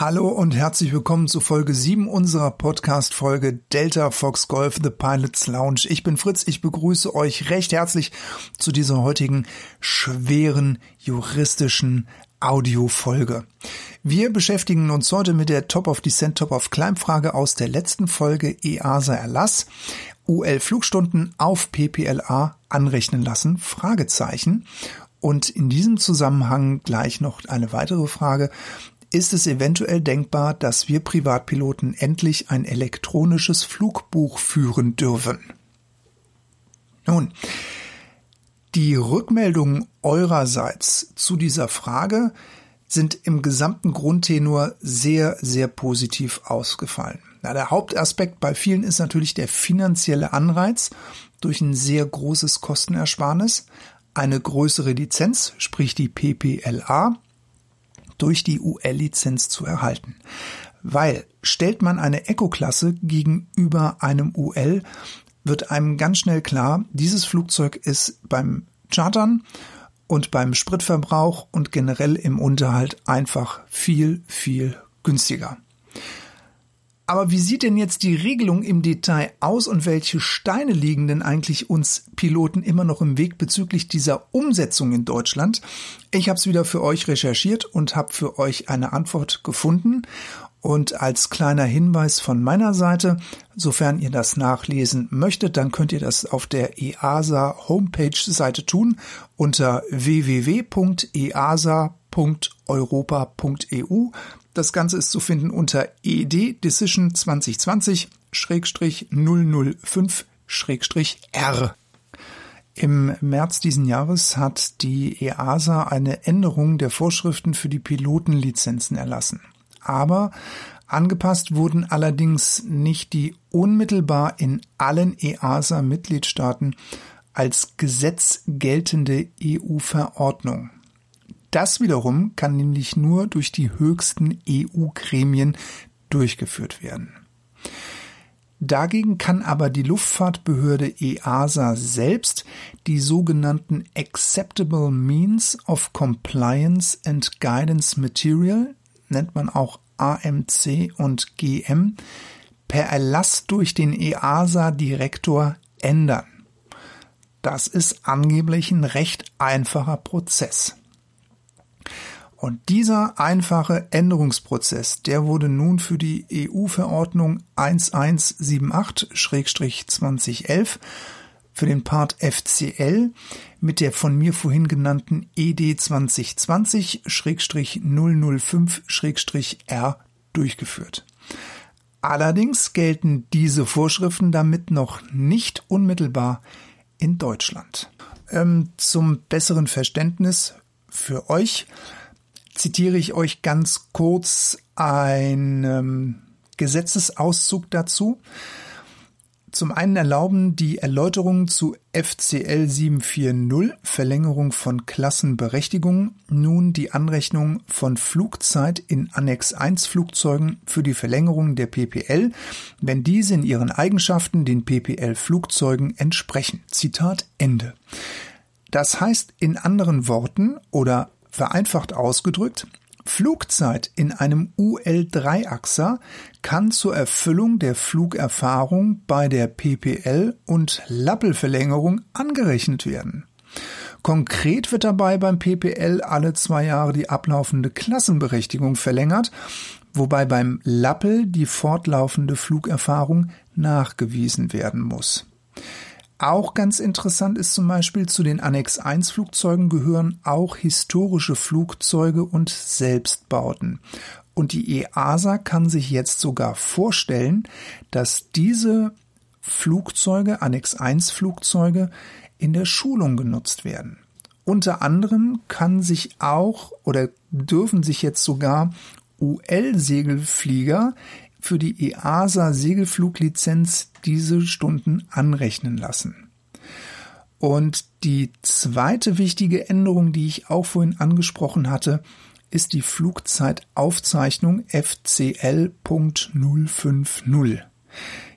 Hallo und herzlich willkommen zu Folge 7 unserer Podcast-Folge Delta Fox Golf The Pilots Lounge. Ich bin Fritz, ich begrüße euch recht herzlich zu dieser heutigen schweren juristischen Audiofolge. Wir beschäftigen uns heute mit der Top of Descent, Top of Climb Frage aus der letzten Folge EASA Erlass. UL Flugstunden auf PPLA anrechnen lassen? Fragezeichen. Und in diesem Zusammenhang gleich noch eine weitere Frage ist es eventuell denkbar, dass wir Privatpiloten endlich ein elektronisches Flugbuch führen dürfen. Nun, die Rückmeldungen eurerseits zu dieser Frage sind im gesamten Grundtenor sehr, sehr positiv ausgefallen. Na, der Hauptaspekt bei vielen ist natürlich der finanzielle Anreiz durch ein sehr großes Kostenersparnis, eine größere Lizenz, sprich die PPLA, durch die UL-Lizenz zu erhalten. Weil stellt man eine Eco-Klasse gegenüber einem UL, wird einem ganz schnell klar, dieses Flugzeug ist beim Chartern und beim Spritverbrauch und generell im Unterhalt einfach viel, viel günstiger. Aber wie sieht denn jetzt die Regelung im Detail aus und welche Steine liegen denn eigentlich uns Piloten immer noch im Weg bezüglich dieser Umsetzung in Deutschland? Ich habe es wieder für euch recherchiert und habe für euch eine Antwort gefunden. Und als kleiner Hinweis von meiner Seite, sofern ihr das nachlesen möchtet, dann könnt ihr das auf der EASA Homepage Seite tun unter www.easa.europa.eu. Das Ganze ist zu finden unter ED Decision 2020-005-R. Im März diesen Jahres hat die EASA eine Änderung der Vorschriften für die Pilotenlizenzen erlassen. Aber angepasst wurden allerdings nicht die unmittelbar in allen EASA-Mitgliedstaaten als Gesetz geltende EU-Verordnung. Das wiederum kann nämlich nur durch die höchsten EU-Gremien durchgeführt werden. Dagegen kann aber die Luftfahrtbehörde EASA selbst die sogenannten Acceptable Means of Compliance and Guidance Material, nennt man auch AMC und GM, per Erlass durch den EASA-Direktor ändern. Das ist angeblich ein recht einfacher Prozess. Und dieser einfache Änderungsprozess, der wurde nun für die EU-Verordnung 1178-2011 für den Part FCL mit der von mir vorhin genannten ED 2020-005-R durchgeführt. Allerdings gelten diese Vorschriften damit noch nicht unmittelbar in Deutschland. Ähm, zum besseren Verständnis für euch zitiere ich euch ganz kurz einen ähm, Gesetzesauszug dazu. Zum einen erlauben die Erläuterungen zu FCL 740 Verlängerung von Klassenberechtigung nun die Anrechnung von Flugzeit in Annex 1 Flugzeugen für die Verlängerung der PPL, wenn diese in ihren Eigenschaften den PPL Flugzeugen entsprechen. Zitat Ende. Das heißt in anderen Worten oder Vereinfacht ausgedrückt, Flugzeit in einem UL-3-Achser kann zur Erfüllung der Flugerfahrung bei der PPL und Lappelverlängerung angerechnet werden. Konkret wird dabei beim PPL alle zwei Jahre die ablaufende Klassenberechtigung verlängert, wobei beim Lappel die fortlaufende Flugerfahrung nachgewiesen werden muss. Auch ganz interessant ist zum Beispiel, zu den Annex 1 Flugzeugen gehören auch historische Flugzeuge und Selbstbauten. Und die EASA kann sich jetzt sogar vorstellen, dass diese Flugzeuge, Annex 1 Flugzeuge, in der Schulung genutzt werden. Unter anderem kann sich auch oder dürfen sich jetzt sogar UL-Segelflieger für die EASA Segelfluglizenz diese Stunden anrechnen lassen. Und die zweite wichtige Änderung, die ich auch vorhin angesprochen hatte, ist die Flugzeitaufzeichnung FCL.050.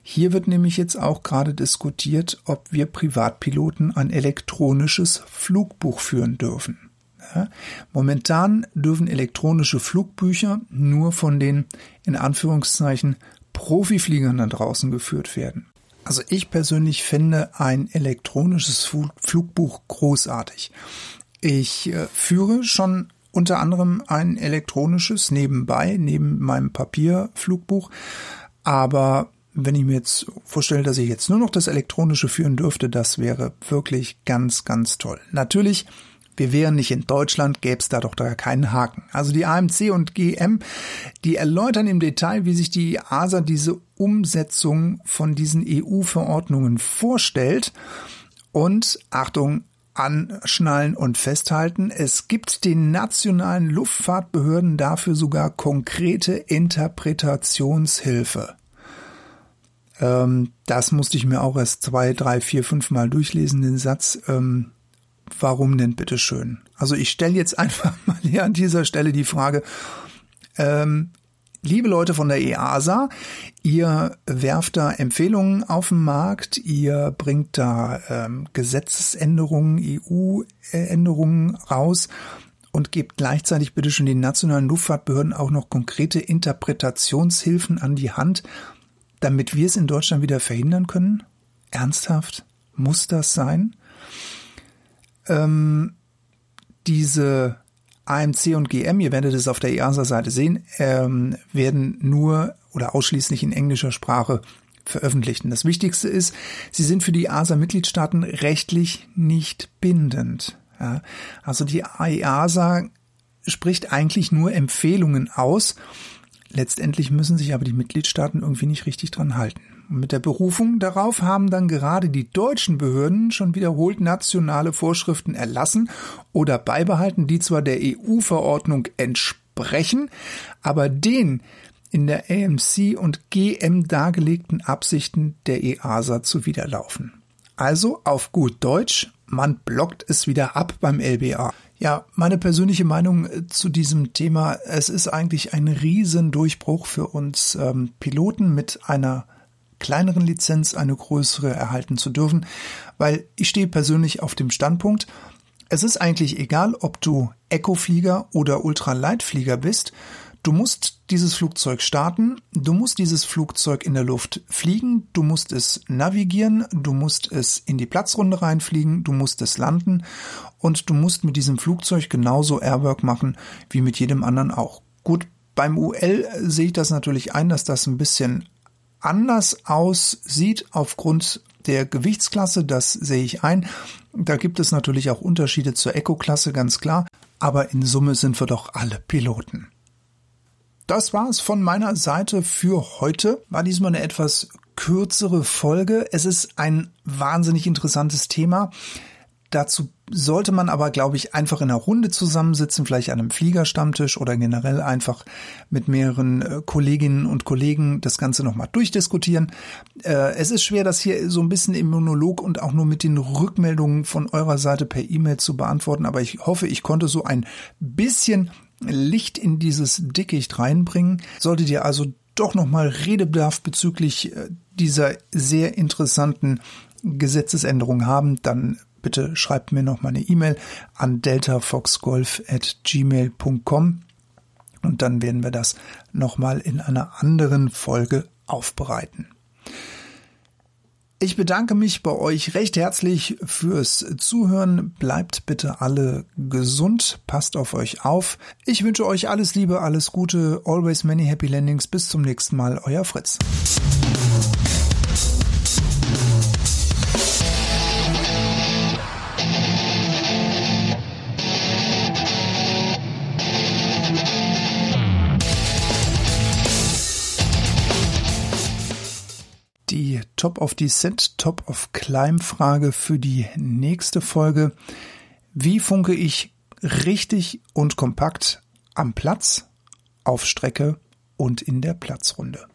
Hier wird nämlich jetzt auch gerade diskutiert, ob wir Privatpiloten ein elektronisches Flugbuch führen dürfen. Momentan dürfen elektronische Flugbücher nur von den in Anführungszeichen Profifliegern da draußen geführt werden. Also ich persönlich finde ein elektronisches Flugbuch großartig. Ich äh, führe schon unter anderem ein elektronisches nebenbei, neben meinem Papierflugbuch. Aber wenn ich mir jetzt vorstelle, dass ich jetzt nur noch das elektronische führen dürfte, das wäre wirklich ganz, ganz toll. Natürlich wir wären nicht in Deutschland, gäbe es da doch da keinen Haken. Also die AMC und GM, die erläutern im Detail, wie sich die ASA diese Umsetzung von diesen EU-Verordnungen vorstellt. Und Achtung, anschnallen und festhalten. Es gibt den nationalen Luftfahrtbehörden dafür sogar konkrete Interpretationshilfe. Ähm, das musste ich mir auch erst zwei, drei, vier, fünf Mal durchlesen, den Satz. Ähm, warum denn bitteschön? Also ich stelle jetzt einfach mal hier an dieser Stelle die Frage, ähm, liebe Leute von der EASA, ihr werft da Empfehlungen auf den Markt, ihr bringt da ähm, Gesetzesänderungen, EU-Änderungen raus und gebt gleichzeitig bitte schon den nationalen Luftfahrtbehörden auch noch konkrete Interpretationshilfen an die Hand, damit wir es in Deutschland wieder verhindern können? Ernsthaft? Muss das sein? Ähm, diese AMC und GM, ihr werdet es auf der EASA-Seite sehen, ähm, werden nur oder ausschließlich in englischer Sprache veröffentlicht. Und das Wichtigste ist, sie sind für die EASA-Mitgliedstaaten rechtlich nicht bindend. Ja, also die EASA spricht eigentlich nur Empfehlungen aus. Letztendlich müssen sich aber die Mitgliedstaaten irgendwie nicht richtig dran halten. Mit der Berufung darauf haben dann gerade die deutschen Behörden schon wiederholt nationale Vorschriften erlassen oder beibehalten, die zwar der EU-Verordnung entsprechen, aber den in der AMC und GM dargelegten Absichten der EASA zuwiderlaufen. Also auf gut Deutsch, man blockt es wieder ab beim LBA. Ja, meine persönliche Meinung äh, zu diesem Thema, es ist eigentlich ein Riesendurchbruch für uns ähm, Piloten mit einer kleineren Lizenz eine größere erhalten zu dürfen, weil ich stehe persönlich auf dem Standpunkt, es ist eigentlich egal, ob du Eco-Flieger oder Ultraleitflieger bist, du musst dieses Flugzeug starten, du musst dieses Flugzeug in der Luft fliegen, du musst es navigieren, du musst es in die Platzrunde reinfliegen, du musst es landen und du musst mit diesem Flugzeug genauso Airwork machen wie mit jedem anderen auch. Gut, beim UL sehe ich das natürlich ein, dass das ein bisschen anders aussieht aufgrund der Gewichtsklasse, das sehe ich ein. Da gibt es natürlich auch Unterschiede zur Eco-Klasse, ganz klar, aber in Summe sind wir doch alle Piloten. Das war es von meiner Seite für heute. War diesmal eine etwas kürzere Folge. Es ist ein wahnsinnig interessantes Thema. Dazu sollte man aber, glaube ich, einfach in einer Runde zusammensitzen, vielleicht an einem Fliegerstammtisch oder generell einfach mit mehreren äh, Kolleginnen und Kollegen das Ganze nochmal durchdiskutieren. Äh, es ist schwer, das hier so ein bisschen im Monolog und auch nur mit den Rückmeldungen von eurer Seite per E-Mail zu beantworten, aber ich hoffe, ich konnte so ein bisschen Licht in dieses Dickicht reinbringen. Solltet ihr also doch nochmal Redebedarf bezüglich äh, dieser sehr interessanten Gesetzesänderung haben, dann bitte schreibt mir noch mal eine E-Mail an deltafoxgolf@gmail.com und dann werden wir das noch mal in einer anderen Folge aufbereiten. Ich bedanke mich bei euch recht herzlich fürs Zuhören. Bleibt bitte alle gesund, passt auf euch auf. Ich wünsche euch alles Liebe, alles Gute, always many happy landings. Bis zum nächsten Mal, euer Fritz. Top of Descent, Top of Climb Frage für die nächste Folge. Wie funke ich richtig und kompakt am Platz, auf Strecke und in der Platzrunde?